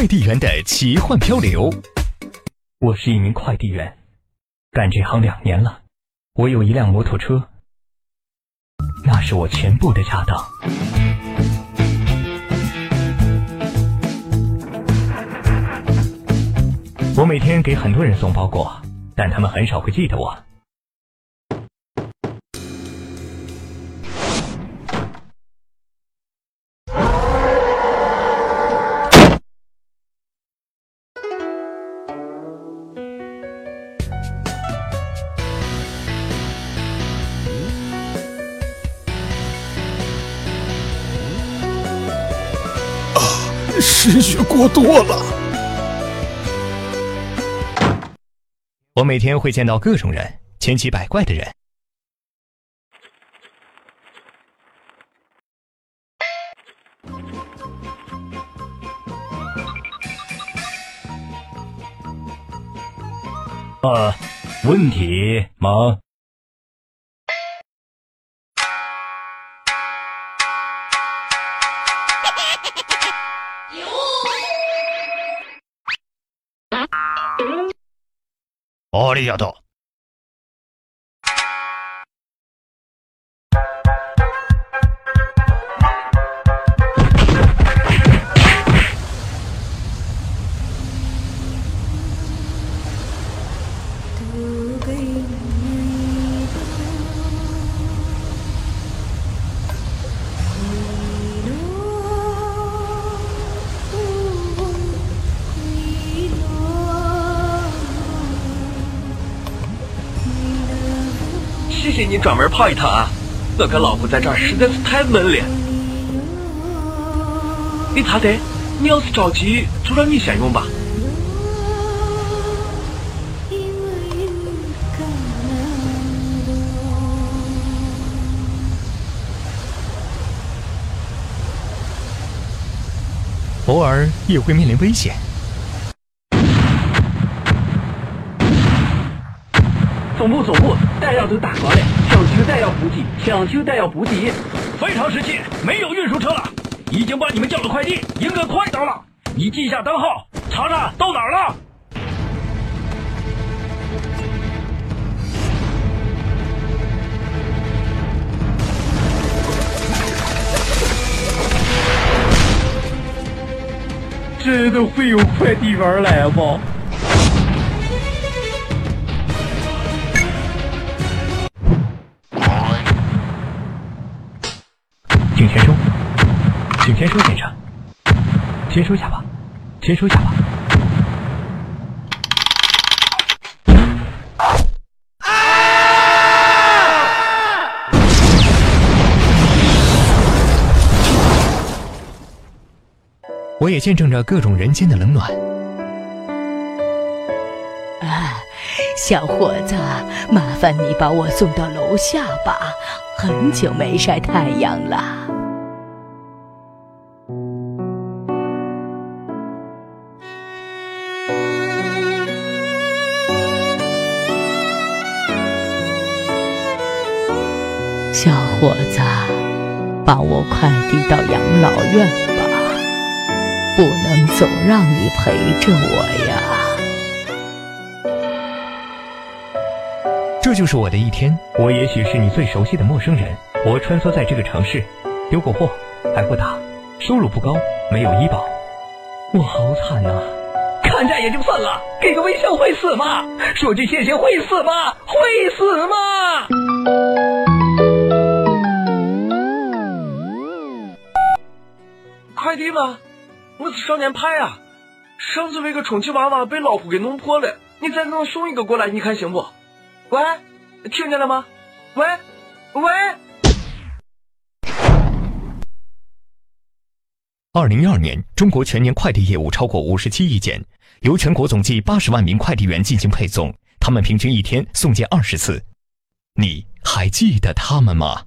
快递员的奇幻漂流。我是一名快递员，干这行两年了。我有一辆摩托车，那是我全部的家当。我每天给很多人送包裹，但他们很少会记得我。失血过多了。我每天会见到各种人，千奇百怪的人。啊，问题吗？ありがとう。谢谢你专门跑一趟啊！我跟老婆在这儿实在是太闷了。李太太，你要是着急，就让你先用吧。偶尔也会面临危险。总部总部，弹药都打光了，抢修弹药补给，抢修弹药补给。非常时期，没有运输车了，已经帮你们叫了快递，应该快到了。你记下单号，查查到哪儿了。真的会有快递员来吗？请签收，请签收，先生，签收下吧，签收下吧。我也见证着各种人间的冷暖。啊，小伙子，麻烦你把我送到楼下吧，很久没晒太阳了。小伙子，把我快递到养老院吧，不能总让你陪着我呀。这就是我的一天。我也许是你最熟悉的陌生人，我穿梭在这个城市，丢过货，挨过打，收入不高，没有医保，我好惨呐、看债也就算了，给个微笑会死吗？说句谢谢会死吗？会死吗？快递吗？我是少年派啊！上次那个充气娃娃被老虎给弄破了，你再给我送一个过来，你看行不？喂，听见了吗？喂，喂。二零一二年，中国全年快递业务超过五十七亿件，由全国总计八十万名快递员进行配送，他们平均一天送件二十次。你还记得他们吗？